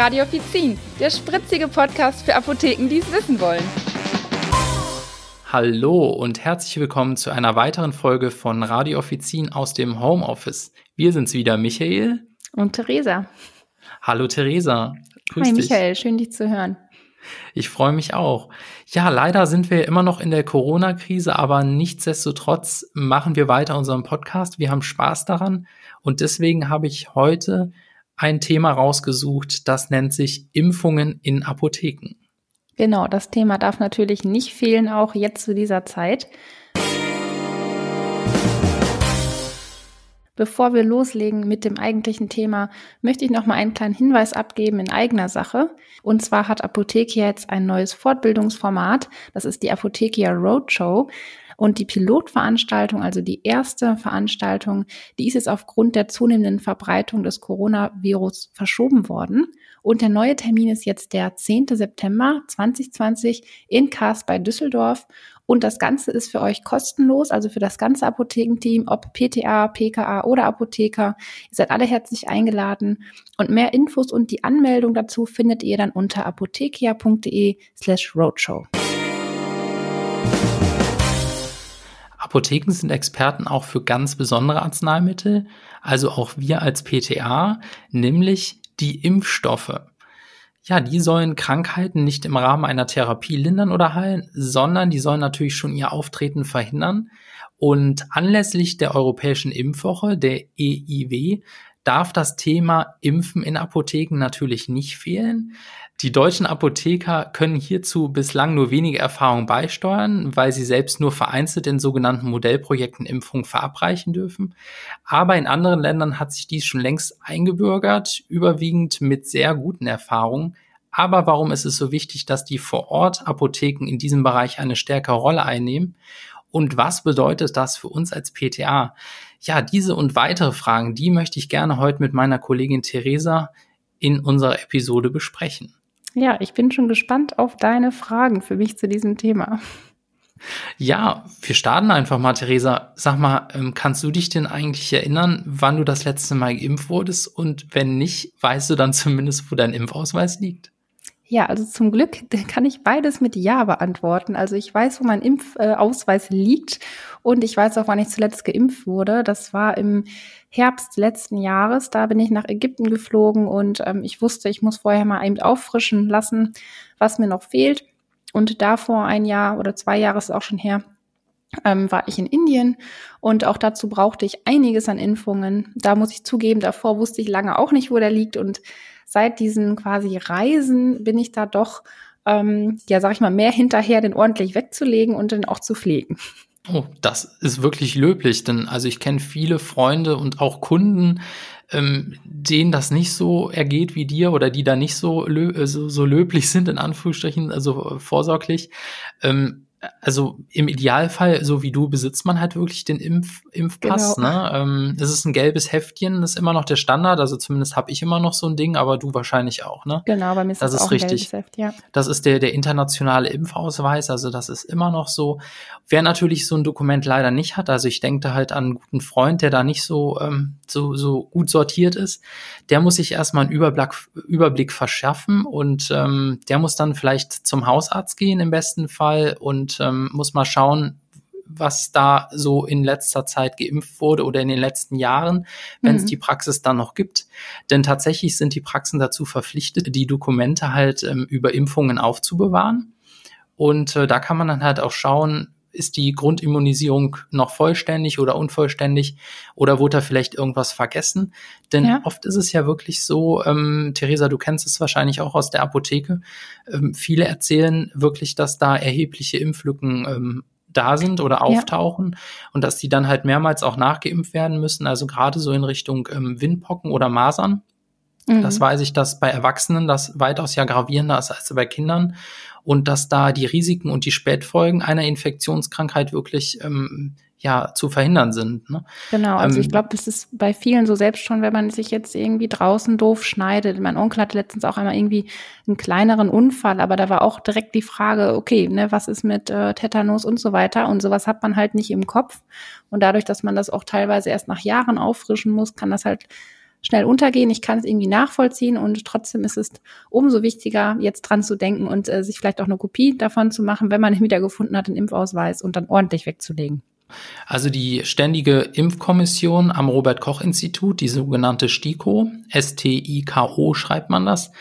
Radio Offizin, der spritzige Podcast für Apotheken, die es wissen wollen. Hallo und herzlich willkommen zu einer weiteren Folge von Radio Offizin aus dem Homeoffice. Wir sind's wieder, Michael. Und Theresa. Hallo Theresa. Grüß Hi dich. Michael, schön dich zu hören. Ich freue mich auch. Ja, leider sind wir immer noch in der Corona-Krise, aber nichtsdestotrotz machen wir weiter unseren Podcast. Wir haben Spaß daran und deswegen habe ich heute ein Thema rausgesucht, das nennt sich Impfungen in Apotheken. Genau, das Thema darf natürlich nicht fehlen, auch jetzt zu dieser Zeit. Bevor wir loslegen mit dem eigentlichen Thema, möchte ich noch mal einen kleinen Hinweis abgeben in eigener Sache. Und zwar hat Apothekia jetzt ein neues Fortbildungsformat. Das ist die Apothekia Roadshow. Und die Pilotveranstaltung, also die erste Veranstaltung, die ist jetzt aufgrund der zunehmenden Verbreitung des Coronavirus verschoben worden. Und der neue Termin ist jetzt der 10. September 2020 in Kars bei Düsseldorf. Und das Ganze ist für euch kostenlos, also für das ganze Apothekenteam, ob PTA, PKA oder Apotheker. Ihr seid alle herzlich eingeladen. Und mehr Infos und die Anmeldung dazu findet ihr dann unter apothekia.de slash roadshow. Apotheken sind Experten auch für ganz besondere Arzneimittel, also auch wir als PTA, nämlich die Impfstoffe. Ja, die sollen Krankheiten nicht im Rahmen einer Therapie lindern oder heilen, sondern die sollen natürlich schon ihr Auftreten verhindern. Und anlässlich der Europäischen Impfwoche, der EIW, darf das Thema Impfen in Apotheken natürlich nicht fehlen. Die deutschen Apotheker können hierzu bislang nur wenige Erfahrungen beisteuern, weil sie selbst nur vereinzelt in sogenannten Modellprojekten Impfungen verabreichen dürfen. Aber in anderen Ländern hat sich dies schon längst eingebürgert, überwiegend mit sehr guten Erfahrungen. Aber warum ist es so wichtig, dass die Vor-Ort-Apotheken in diesem Bereich eine stärkere Rolle einnehmen? Und was bedeutet das für uns als PTA? Ja, diese und weitere Fragen, die möchte ich gerne heute mit meiner Kollegin Theresa in unserer Episode besprechen. Ja, ich bin schon gespannt auf deine Fragen für mich zu diesem Thema. Ja, wir starten einfach mal, Theresa. Sag mal, ähm, kannst du dich denn eigentlich erinnern, wann du das letzte Mal geimpft wurdest? Und wenn nicht, weißt du dann zumindest, wo dein Impfausweis liegt? Ja, also zum Glück kann ich beides mit Ja beantworten. Also ich weiß, wo mein Impfausweis liegt und ich weiß auch, wann ich zuletzt geimpft wurde. Das war im Herbst letzten Jahres. Da bin ich nach Ägypten geflogen und ähm, ich wusste, ich muss vorher mal eben auffrischen lassen, was mir noch fehlt. Und davor ein Jahr oder zwei Jahre ist auch schon her, ähm, war ich in Indien und auch dazu brauchte ich einiges an Impfungen. Da muss ich zugeben, davor wusste ich lange auch nicht, wo der liegt und seit diesen quasi Reisen bin ich da doch, ähm, ja, sag ich mal, mehr hinterher, den ordentlich wegzulegen und den auch zu pflegen. Oh, das ist wirklich löblich, denn also ich kenne viele Freunde und auch Kunden, ähm, denen das nicht so ergeht wie dir oder die da nicht so, lö so, so löblich sind, in Anführungsstrichen, also vorsorglich. Ähm, also im Idealfall, so wie du, besitzt man halt wirklich den Impf Impfpass. Genau. Ne? Ähm, es ist ein gelbes Heftchen, das ist immer noch der Standard. Also zumindest habe ich immer noch so ein Ding, aber du wahrscheinlich auch, ne? Genau, bei mir ist das, das ist auch richtig. ein gelbes Heft, ja. Das ist der, der internationale Impfausweis, also das ist immer noch so. Wer natürlich so ein Dokument leider nicht hat, also ich denke halt an einen guten Freund, der da nicht so, ähm, so, so gut sortiert ist, der muss sich erstmal einen Überblick, Überblick verschaffen und ähm, der muss dann vielleicht zum Hausarzt gehen im besten Fall und und ähm, muss mal schauen, was da so in letzter Zeit geimpft wurde oder in den letzten Jahren, wenn es mhm. die Praxis dann noch gibt. Denn tatsächlich sind die Praxen dazu verpflichtet, die Dokumente halt ähm, über Impfungen aufzubewahren. Und äh, da kann man dann halt auch schauen, ist die Grundimmunisierung noch vollständig oder unvollständig oder wurde da vielleicht irgendwas vergessen? Denn ja. oft ist es ja wirklich so, ähm, Theresa, du kennst es wahrscheinlich auch aus der Apotheke, ähm, viele erzählen wirklich, dass da erhebliche Impflücken ähm, da sind oder auftauchen ja. und dass die dann halt mehrmals auch nachgeimpft werden müssen, also gerade so in Richtung ähm, Windpocken oder Masern. Mhm. Das weiß ich, dass bei Erwachsenen das weitaus ja gravierender ist als bei Kindern und dass da die Risiken und die Spätfolgen einer Infektionskrankheit wirklich ähm, ja zu verhindern sind. Ne? Genau, also ähm, ich glaube, das ist bei vielen so selbst schon, wenn man sich jetzt irgendwie draußen doof schneidet. Mein Onkel hatte letztens auch einmal irgendwie einen kleineren Unfall, aber da war auch direkt die Frage, okay, ne, was ist mit äh, Tetanus und so weiter und sowas hat man halt nicht im Kopf und dadurch, dass man das auch teilweise erst nach Jahren auffrischen muss, kann das halt schnell untergehen. Ich kann es irgendwie nachvollziehen und trotzdem ist es umso wichtiger, jetzt dran zu denken und äh, sich vielleicht auch eine Kopie davon zu machen, wenn man ihn wieder gefunden hat, den Impfausweis und dann ordentlich wegzulegen. Also die Ständige Impfkommission am Robert Koch Institut, die sogenannte STIKO, S-T-I-K-O schreibt man das,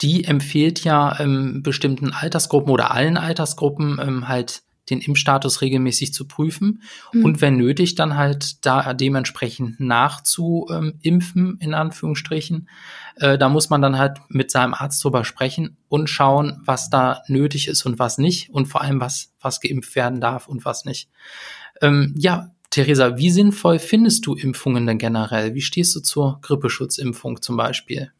die empfiehlt ja ähm, bestimmten Altersgruppen oder allen Altersgruppen ähm, halt den Impfstatus regelmäßig zu prüfen mhm. und wenn nötig dann halt da dementsprechend nachzuimpfen, in Anführungsstrichen. Äh, da muss man dann halt mit seinem Arzt drüber sprechen und schauen, was da nötig ist und was nicht und vor allem, was, was geimpft werden darf und was nicht. Ähm, ja, Theresa, wie sinnvoll findest du Impfungen denn generell? Wie stehst du zur Grippeschutzimpfung zum Beispiel?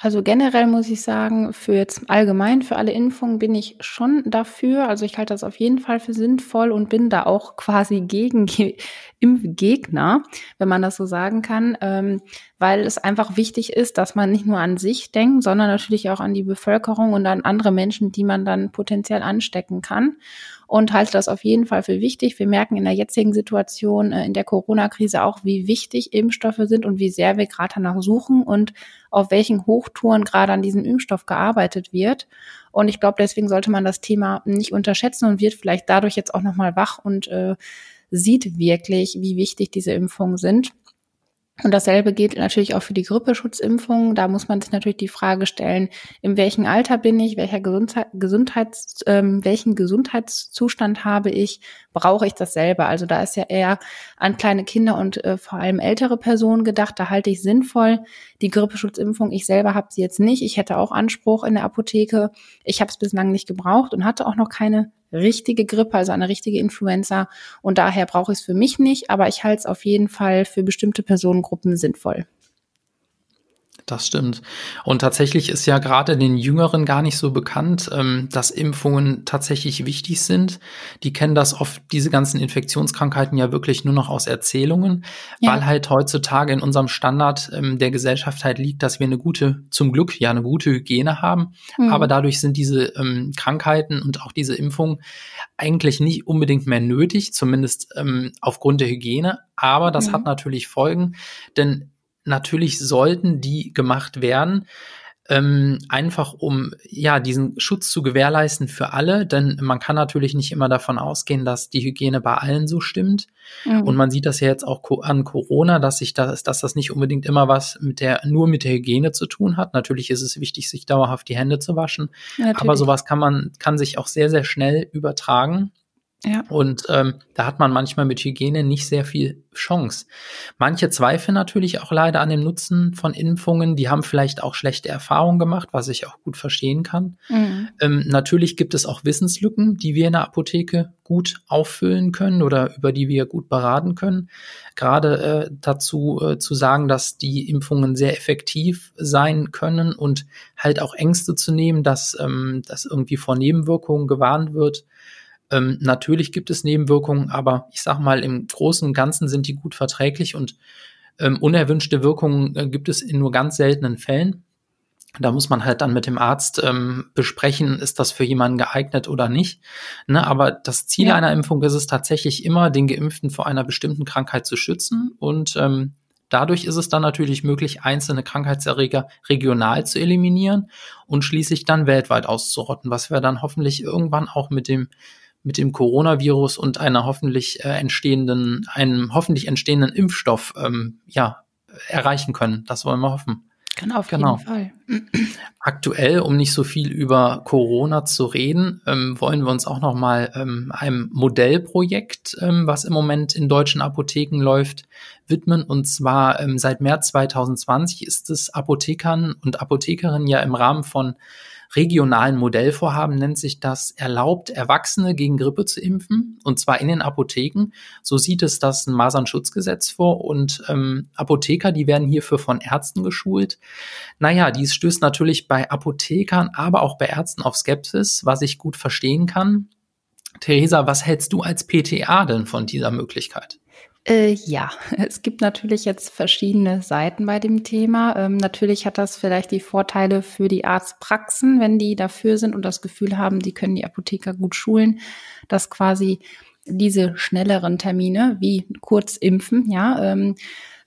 Also generell muss ich sagen, für jetzt allgemein, für alle Impfungen bin ich schon dafür. Also ich halte das auf jeden Fall für sinnvoll und bin da auch quasi gegen Impfgegner, wenn man das so sagen kann, ähm, weil es einfach wichtig ist, dass man nicht nur an sich denkt, sondern natürlich auch an die Bevölkerung und an andere Menschen, die man dann potenziell anstecken kann und halte das auf jeden Fall für wichtig. Wir merken in der jetzigen Situation, äh, in der Corona-Krise auch, wie wichtig Impfstoffe sind und wie sehr wir gerade danach suchen und auf welchen Hochtouren gerade an diesem Impfstoff gearbeitet wird. Und ich glaube, deswegen sollte man das Thema nicht unterschätzen und wird vielleicht dadurch jetzt auch nochmal wach und äh, sieht wirklich, wie wichtig diese Impfungen sind. Und dasselbe gilt natürlich auch für die Grippeschutzimpfung. Da muss man sich natürlich die Frage stellen, in welchem Alter bin ich, welcher Gesundheit, Gesundheits, ähm, welchen Gesundheitszustand habe ich, brauche ich das selber? Also da ist ja eher an kleine Kinder und äh, vor allem ältere Personen gedacht. Da halte ich sinnvoll die Grippeschutzimpfung. Ich selber habe sie jetzt nicht. Ich hätte auch Anspruch in der Apotheke. Ich habe es bislang nicht gebraucht und hatte auch noch keine richtige Grippe, also eine richtige Influenza. Und daher brauche ich es für mich nicht, aber ich halte es auf jeden Fall für bestimmte Personengruppen sinnvoll. Das stimmt. Und tatsächlich ist ja gerade den Jüngeren gar nicht so bekannt, ähm, dass Impfungen tatsächlich wichtig sind. Die kennen das oft, diese ganzen Infektionskrankheiten ja wirklich nur noch aus Erzählungen, ja. weil halt heutzutage in unserem Standard ähm, der Gesellschaft halt liegt, dass wir eine gute, zum Glück ja eine gute Hygiene haben. Mhm. Aber dadurch sind diese ähm, Krankheiten und auch diese Impfungen eigentlich nicht unbedingt mehr nötig, zumindest aufgrund der Hygiene. Aber das mhm. hat natürlich Folgen, denn natürlich sollten die gemacht werden, ähm, einfach um ja diesen Schutz zu gewährleisten für alle, denn man kann natürlich nicht immer davon ausgehen, dass die Hygiene bei allen so stimmt. Mhm. Und man sieht das ja jetzt auch an Corona, dass sich das, dass das nicht unbedingt immer was mit der nur mit der Hygiene zu tun hat. Natürlich ist es wichtig, sich dauerhaft die Hände zu waschen, ja, aber sowas kann man kann sich auch sehr sehr schnell übertragen. Ja. Und ähm, da hat man manchmal mit Hygiene nicht sehr viel Chance. Manche zweifeln natürlich auch leider an dem Nutzen von Impfungen. Die haben vielleicht auch schlechte Erfahrungen gemacht, was ich auch gut verstehen kann. Mhm. Ähm, natürlich gibt es auch Wissenslücken, die wir in der Apotheke gut auffüllen können oder über die wir gut beraten können. Gerade äh, dazu äh, zu sagen, dass die Impfungen sehr effektiv sein können und halt auch Ängste zu nehmen, dass, ähm, dass irgendwie vor Nebenwirkungen gewarnt wird ähm, natürlich gibt es Nebenwirkungen, aber ich sag mal, im Großen und Ganzen sind die gut verträglich und ähm, unerwünschte Wirkungen äh, gibt es in nur ganz seltenen Fällen. Da muss man halt dann mit dem Arzt ähm, besprechen, ist das für jemanden geeignet oder nicht. Ne, aber das Ziel ja. einer Impfung ist es tatsächlich immer, den Geimpften vor einer bestimmten Krankheit zu schützen. Und ähm, dadurch ist es dann natürlich möglich, einzelne Krankheitserreger regional zu eliminieren und schließlich dann weltweit auszurotten, was wir dann hoffentlich irgendwann auch mit dem mit dem Coronavirus und einer hoffentlich äh, entstehenden, einem hoffentlich entstehenden Impfstoff ähm, ja, erreichen können. Das wollen wir hoffen. Genau, auf genau. jeden Fall. Aktuell, um nicht so viel über Corona zu reden, ähm, wollen wir uns auch noch mal ähm, einem Modellprojekt, ähm, was im Moment in deutschen Apotheken läuft, widmen. Und zwar ähm, seit März 2020 ist es Apothekern und Apothekerinnen ja im Rahmen von regionalen Modellvorhaben nennt sich das erlaubt, Erwachsene gegen Grippe zu impfen, und zwar in den Apotheken. So sieht es das Masernschutzgesetz vor und ähm, Apotheker, die werden hierfür von Ärzten geschult. Naja, dies stößt natürlich bei Apothekern, aber auch bei Ärzten auf Skepsis, was ich gut verstehen kann. Theresa, was hältst du als PTA denn von dieser Möglichkeit? Äh, ja, es gibt natürlich jetzt verschiedene Seiten bei dem Thema. Ähm, natürlich hat das vielleicht die Vorteile für die Arztpraxen, wenn die dafür sind und das Gefühl haben, die können die Apotheker gut schulen, dass quasi diese schnelleren Termine wie kurz impfen, ja, ähm,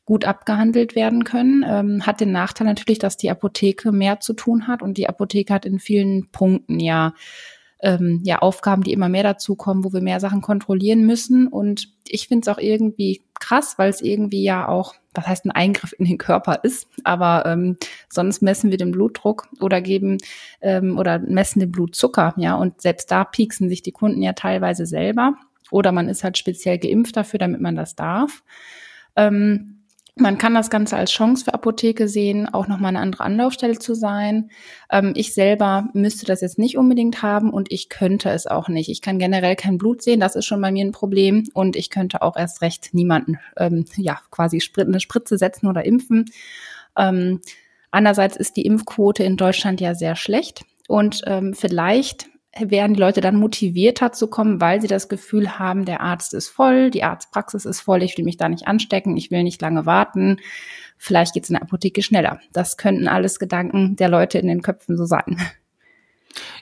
gut abgehandelt werden können. Ähm, hat den Nachteil natürlich, dass die Apotheke mehr zu tun hat und die Apotheke hat in vielen Punkten ja ähm, ja Aufgaben, die immer mehr dazukommen, wo wir mehr Sachen kontrollieren müssen. Und ich finde es auch irgendwie krass, weil es irgendwie ja auch, was heißt ein Eingriff in den Körper ist, aber ähm, sonst messen wir den Blutdruck oder geben ähm, oder messen den Blutzucker, ja, und selbst da pieksen sich die Kunden ja teilweise selber. Oder man ist halt speziell geimpft dafür, damit man das darf. Ähm, man kann das Ganze als Chance für Apotheke sehen, auch nochmal eine andere Anlaufstelle zu sein. Ähm, ich selber müsste das jetzt nicht unbedingt haben und ich könnte es auch nicht. Ich kann generell kein Blut sehen, das ist schon bei mir ein Problem und ich könnte auch erst recht niemanden, ähm, ja, quasi eine Spritze setzen oder impfen. Ähm, andererseits ist die Impfquote in Deutschland ja sehr schlecht und ähm, vielleicht werden die Leute dann motivierter zu kommen, weil sie das Gefühl haben, der Arzt ist voll, die Arztpraxis ist voll, ich will mich da nicht anstecken, ich will nicht lange warten, vielleicht geht es in der Apotheke schneller. Das könnten alles Gedanken der Leute in den Köpfen so sein.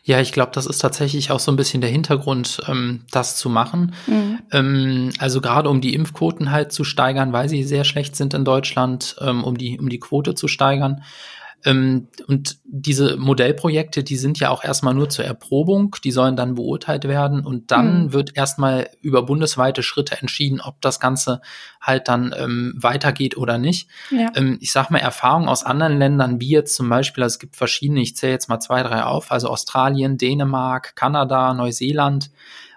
Ja, ich glaube, das ist tatsächlich auch so ein bisschen der Hintergrund, ähm, das zu machen. Mhm. Ähm, also gerade um die Impfquoten halt zu steigern, weil sie sehr schlecht sind in Deutschland, ähm, um die um die Quote zu steigern. Ähm, und diese Modellprojekte, die sind ja auch erstmal nur zur Erprobung, die sollen dann beurteilt werden und dann mhm. wird erstmal über bundesweite Schritte entschieden, ob das Ganze halt dann ähm, weitergeht oder nicht. Ja. Ähm, ich sag mal, Erfahrungen aus anderen Ländern, wie jetzt zum Beispiel, also es gibt verschiedene, ich zähle jetzt mal zwei, drei auf, also Australien, Dänemark, Kanada, Neuseeland,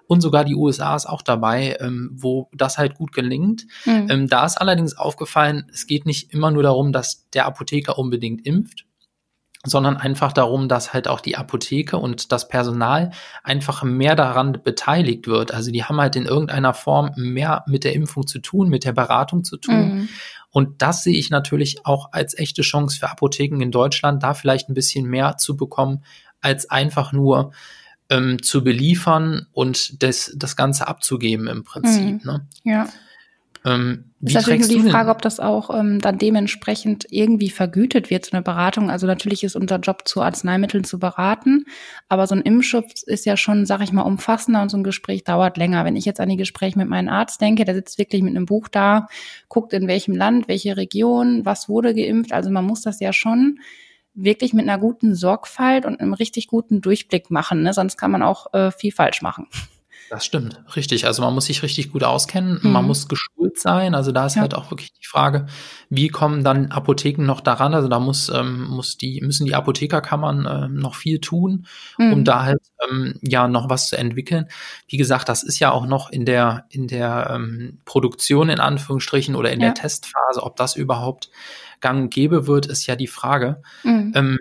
und sogar die USA ist auch dabei, ähm, wo das halt gut gelingt. Mhm. Ähm, da ist allerdings aufgefallen, es geht nicht immer nur darum, dass der Apotheker unbedingt impft, sondern einfach darum, dass halt auch die Apotheke und das Personal einfach mehr daran beteiligt wird. Also die haben halt in irgendeiner Form mehr mit der Impfung zu tun, mit der Beratung zu tun. Mhm. Und das sehe ich natürlich auch als echte Chance für Apotheken in Deutschland, da vielleicht ein bisschen mehr zu bekommen, als einfach nur ähm, zu beliefern und das, das Ganze abzugeben im Prinzip. Mhm. Ne? Ja. Ähm, ist natürlich nur die Frage, ob das auch ähm, dann dementsprechend irgendwie vergütet wird, so eine Beratung. Also natürlich ist unser Job zu Arzneimitteln zu beraten, aber so ein Impfschutz ist ja schon, sag ich mal, umfassender und so ein Gespräch dauert länger. Wenn ich jetzt an die Gespräche mit meinem Arzt denke, der sitzt wirklich mit einem Buch da, guckt in welchem Land, welche Region, was wurde geimpft. Also man muss das ja schon wirklich mit einer guten Sorgfalt und einem richtig guten Durchblick machen. Ne? Sonst kann man auch äh, viel falsch machen. Das stimmt, richtig. Also man muss sich richtig gut auskennen, mhm. man muss geschult sein. Also da ist ja. halt auch wirklich die Frage, wie kommen dann Apotheken noch daran? Also da muss, ähm, muss die, müssen die Apothekerkammern ähm, noch viel tun, mhm. um da halt ähm, ja noch was zu entwickeln. Wie gesagt, das ist ja auch noch in der, in der ähm, Produktion in Anführungsstrichen oder in ja. der Testphase, ob das überhaupt gang und gäbe wird, ist ja die Frage. Mhm. Ähm,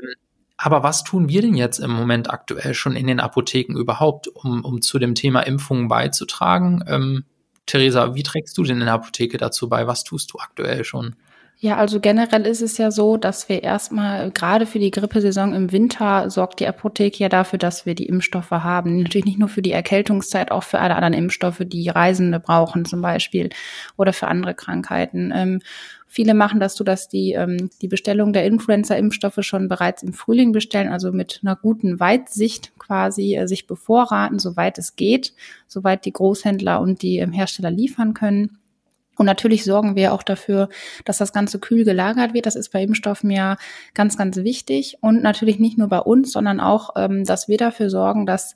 aber was tun wir denn jetzt im Moment aktuell schon in den Apotheken überhaupt, um, um zu dem Thema Impfungen beizutragen? Ähm, Theresa, wie trägst du denn in der Apotheke dazu bei? Was tust du aktuell schon? Ja, also generell ist es ja so, dass wir erstmal, gerade für die Grippesaison im Winter, sorgt die Apotheke ja dafür, dass wir die Impfstoffe haben. Natürlich nicht nur für die Erkältungszeit, auch für alle anderen Impfstoffe, die Reisende brauchen zum Beispiel oder für andere Krankheiten. Ähm, Viele machen das so, dass die ähm, die Bestellung der Influenza-Impfstoffe schon bereits im Frühling bestellen, also mit einer guten Weitsicht quasi äh, sich bevorraten, soweit es geht, soweit die Großhändler und die ähm, Hersteller liefern können. Und natürlich sorgen wir auch dafür, dass das Ganze kühl gelagert wird. Das ist bei Impfstoffen ja ganz, ganz wichtig. Und natürlich nicht nur bei uns, sondern auch, ähm, dass wir dafür sorgen, dass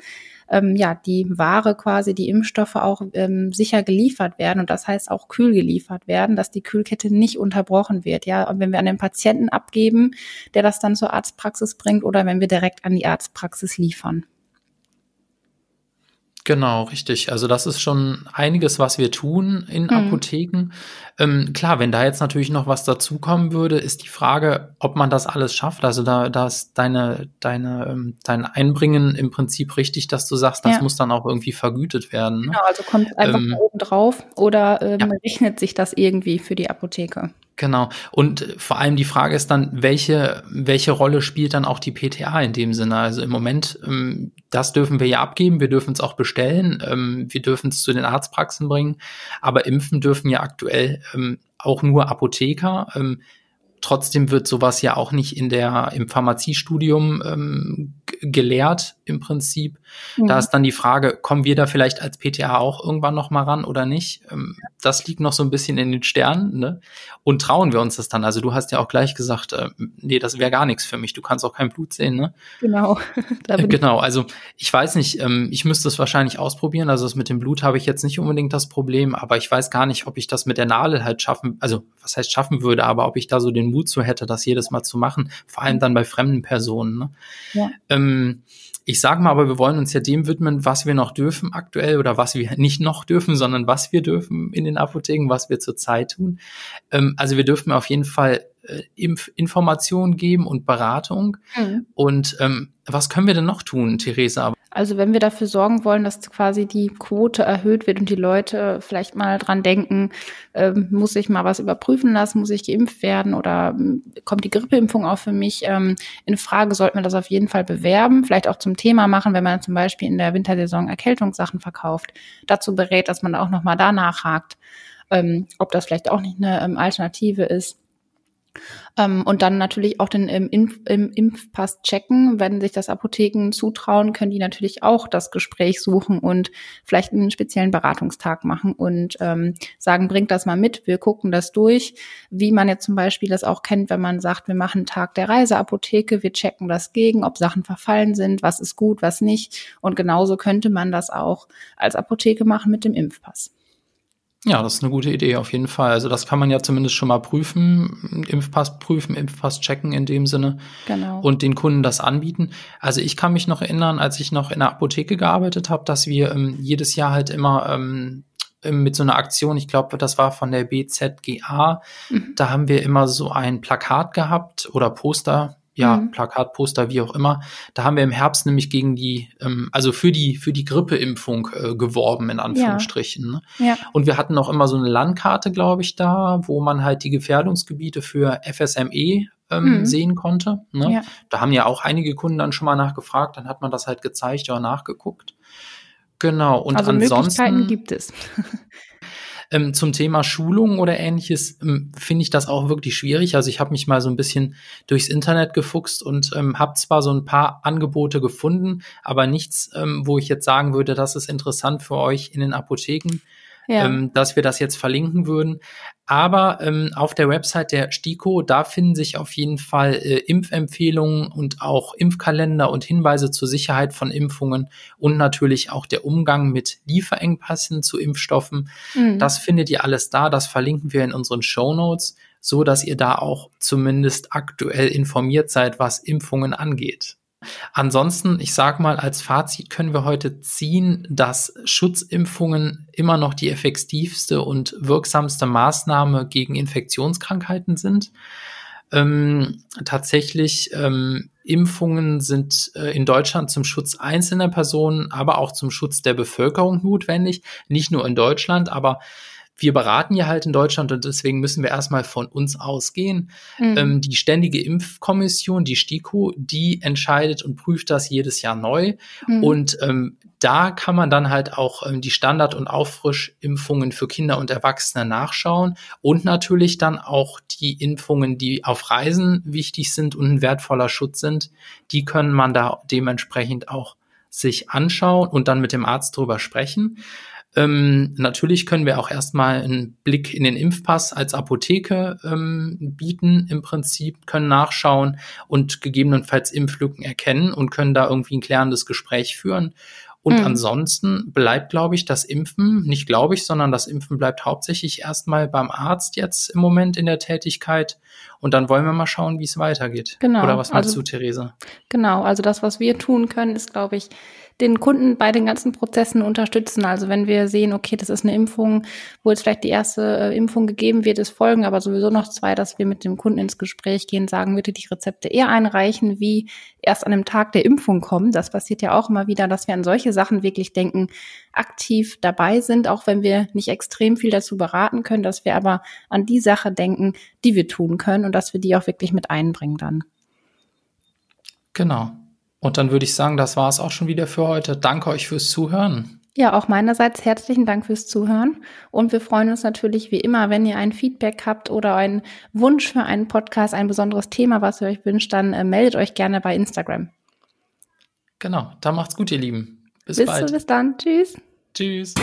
ähm, ja die Ware quasi, die Impfstoffe auch ähm, sicher geliefert werden und das heißt auch kühl geliefert werden, dass die Kühlkette nicht unterbrochen wird. Ja, und wenn wir an den Patienten abgeben, der das dann zur Arztpraxis bringt oder wenn wir direkt an die Arztpraxis liefern. Genau, richtig. Also das ist schon einiges, was wir tun in mhm. Apotheken. Ähm, klar, wenn da jetzt natürlich noch was dazukommen würde, ist die Frage, ob man das alles schafft. Also da, da ist deine, deine, ähm, dein Einbringen im Prinzip richtig, dass du sagst, das ja. muss dann auch irgendwie vergütet werden. Ne? Genau, also kommt einfach ähm, oben drauf oder ähm, ja. rechnet sich das irgendwie für die Apotheke? Genau. Und vor allem die Frage ist dann, welche, welche Rolle spielt dann auch die PTA in dem Sinne? Also im Moment, ähm, das dürfen wir ja abgeben, wir dürfen es auch bestellen, ähm, wir dürfen es zu den Arztpraxen bringen, aber impfen dürfen ja aktuell ähm, auch nur Apotheker. Trotzdem wird sowas ja auch nicht in der, im Pharmaziestudium ähm, gelehrt im Prinzip. Mhm. Da ist dann die Frage, kommen wir da vielleicht als PTA auch irgendwann noch mal ran oder nicht? Ähm, das liegt noch so ein bisschen in den Sternen. Ne? Und trauen wir uns das dann? Also du hast ja auch gleich gesagt, äh, nee, das wäre gar nichts für mich. Du kannst auch kein Blut sehen. Ne? Genau. äh, genau. Also ich weiß nicht. Ähm, ich müsste es wahrscheinlich ausprobieren. Also das mit dem Blut habe ich jetzt nicht unbedingt das Problem, aber ich weiß gar nicht, ob ich das mit der Nadel halt schaffen. Also was heißt schaffen würde, aber ob ich da so den Mut zu hätte, das jedes Mal zu machen. Vor allem dann bei fremden Personen. Ne? Ja. Ähm, ich sage mal, aber wir wollen uns ja dem widmen, was wir noch dürfen aktuell oder was wir nicht noch dürfen, sondern was wir dürfen in den Apotheken, was wir zurzeit tun. Ähm, also wir dürfen auf jeden Fall äh, Informationen geben und Beratung. Mhm. Und ähm, was können wir denn noch tun, Theresa? Also wenn wir dafür sorgen wollen, dass quasi die Quote erhöht wird und die Leute vielleicht mal dran denken, ähm, muss ich mal was überprüfen lassen, muss ich geimpft werden oder ähm, kommt die Grippeimpfung auch für mich ähm, in Frage, sollten wir das auf jeden Fall bewerben, vielleicht auch zum Thema machen, wenn man zum Beispiel in der Wintersaison Erkältungssachen verkauft, dazu berät, dass man auch nochmal da nachhakt, ähm, ob das vielleicht auch nicht eine ähm, Alternative ist. Ähm, und dann natürlich auch den im, Impf im Impfpass checken. Wenn sich das Apotheken zutrauen, können die natürlich auch das Gespräch suchen und vielleicht einen speziellen Beratungstag machen und ähm, sagen, bringt das mal mit, wir gucken das durch. Wie man jetzt zum Beispiel das auch kennt, wenn man sagt, wir machen Tag der Reiseapotheke, wir checken das gegen, ob Sachen verfallen sind, was ist gut, was nicht. Und genauso könnte man das auch als Apotheke machen mit dem Impfpass. Ja, das ist eine gute Idee auf jeden Fall. Also das kann man ja zumindest schon mal prüfen, Impfpass prüfen, Impfpass checken in dem Sinne genau. und den Kunden das anbieten. Also ich kann mich noch erinnern, als ich noch in der Apotheke gearbeitet habe, dass wir ähm, jedes Jahr halt immer ähm, mit so einer Aktion, ich glaube, das war von der BZGA, mhm. da haben wir immer so ein Plakat gehabt oder Poster, ja, mhm. Plakat, Poster, wie auch immer. Da haben wir im Herbst nämlich gegen die, ähm, also für die, für die Grippeimpfung äh, geworben, in Anführungsstrichen. Ne? Ja. Und wir hatten auch immer so eine Landkarte, glaube ich, da, wo man halt die Gefährdungsgebiete für FSME ähm, mhm. sehen konnte. Ne? Ja. Da haben ja auch einige Kunden dann schon mal nachgefragt, dann hat man das halt gezeigt oder nachgeguckt. Genau. Und also ansonsten Möglichkeiten gibt es. Ähm, zum Thema Schulung oder ähnliches ähm, finde ich das auch wirklich schwierig. Also ich habe mich mal so ein bisschen durchs Internet gefuchst und ähm, habe zwar so ein paar Angebote gefunden, aber nichts, ähm, wo ich jetzt sagen würde, das ist interessant für euch in den Apotheken ja. ähm, dass wir das jetzt verlinken würden. Aber ähm, auf der Website der STIKO, da finden sich auf jeden Fall äh, Impfempfehlungen und auch Impfkalender und Hinweise zur Sicherheit von Impfungen und natürlich auch der Umgang mit Lieferengpassen zu Impfstoffen. Mhm. Das findet ihr alles da, das verlinken wir in unseren Show Notes, so dass ihr da auch zumindest aktuell informiert seid, was Impfungen angeht. Ansonsten, ich sage mal, als Fazit können wir heute ziehen, dass Schutzimpfungen immer noch die effektivste und wirksamste Maßnahme gegen Infektionskrankheiten sind. Ähm, tatsächlich, ähm, Impfungen sind äh, in Deutschland zum Schutz einzelner Personen, aber auch zum Schutz der Bevölkerung notwendig. Nicht nur in Deutschland, aber wir beraten ja halt in Deutschland und deswegen müssen wir erstmal von uns ausgehen. Mhm. Ähm, die ständige Impfkommission, die STIKO, die entscheidet und prüft das jedes Jahr neu. Mhm. Und ähm, da kann man dann halt auch ähm, die Standard- und Auffrischimpfungen für Kinder und Erwachsene nachschauen und natürlich dann auch die Impfungen, die auf Reisen wichtig sind und ein wertvoller Schutz sind, die können man da dementsprechend auch sich anschauen und dann mit dem Arzt drüber sprechen. Ähm, natürlich können wir auch erstmal einen Blick in den Impfpass als Apotheke ähm, bieten, im Prinzip, können nachschauen und gegebenenfalls Impflücken erkennen und können da irgendwie ein klärendes Gespräch führen. Und mhm. ansonsten bleibt, glaube ich, das Impfen, nicht glaube ich, sondern das Impfen bleibt hauptsächlich erstmal beim Arzt jetzt im Moment in der Tätigkeit. Und dann wollen wir mal schauen, wie es weitergeht. Genau. Oder was meinst also, du, Therese? Genau, also das, was wir tun können, ist, glaube ich, den Kunden bei den ganzen Prozessen unterstützen. Also wenn wir sehen, okay, das ist eine Impfung, wo jetzt vielleicht die erste äh, Impfung gegeben wird, es folgen aber sowieso noch zwei, dass wir mit dem Kunden ins Gespräch gehen, sagen, bitte die Rezepte eher einreichen, wie erst an dem Tag der Impfung kommen. Das passiert ja auch immer wieder, dass wir an solche Sachen wirklich denken, aktiv dabei sind, auch wenn wir nicht extrem viel dazu beraten können, dass wir aber an die Sache denken, die wir tun können und dass wir die auch wirklich mit einbringen dann. Genau. Und dann würde ich sagen, das war es auch schon wieder für heute. Danke euch fürs Zuhören. Ja, auch meinerseits herzlichen Dank fürs Zuhören. Und wir freuen uns natürlich wie immer, wenn ihr ein Feedback habt oder einen Wunsch für einen Podcast, ein besonderes Thema, was ihr euch wünscht, dann äh, meldet euch gerne bei Instagram. Genau, da macht's gut, ihr Lieben. Bis, bis bald. Bis dann. Tschüss. Tschüss.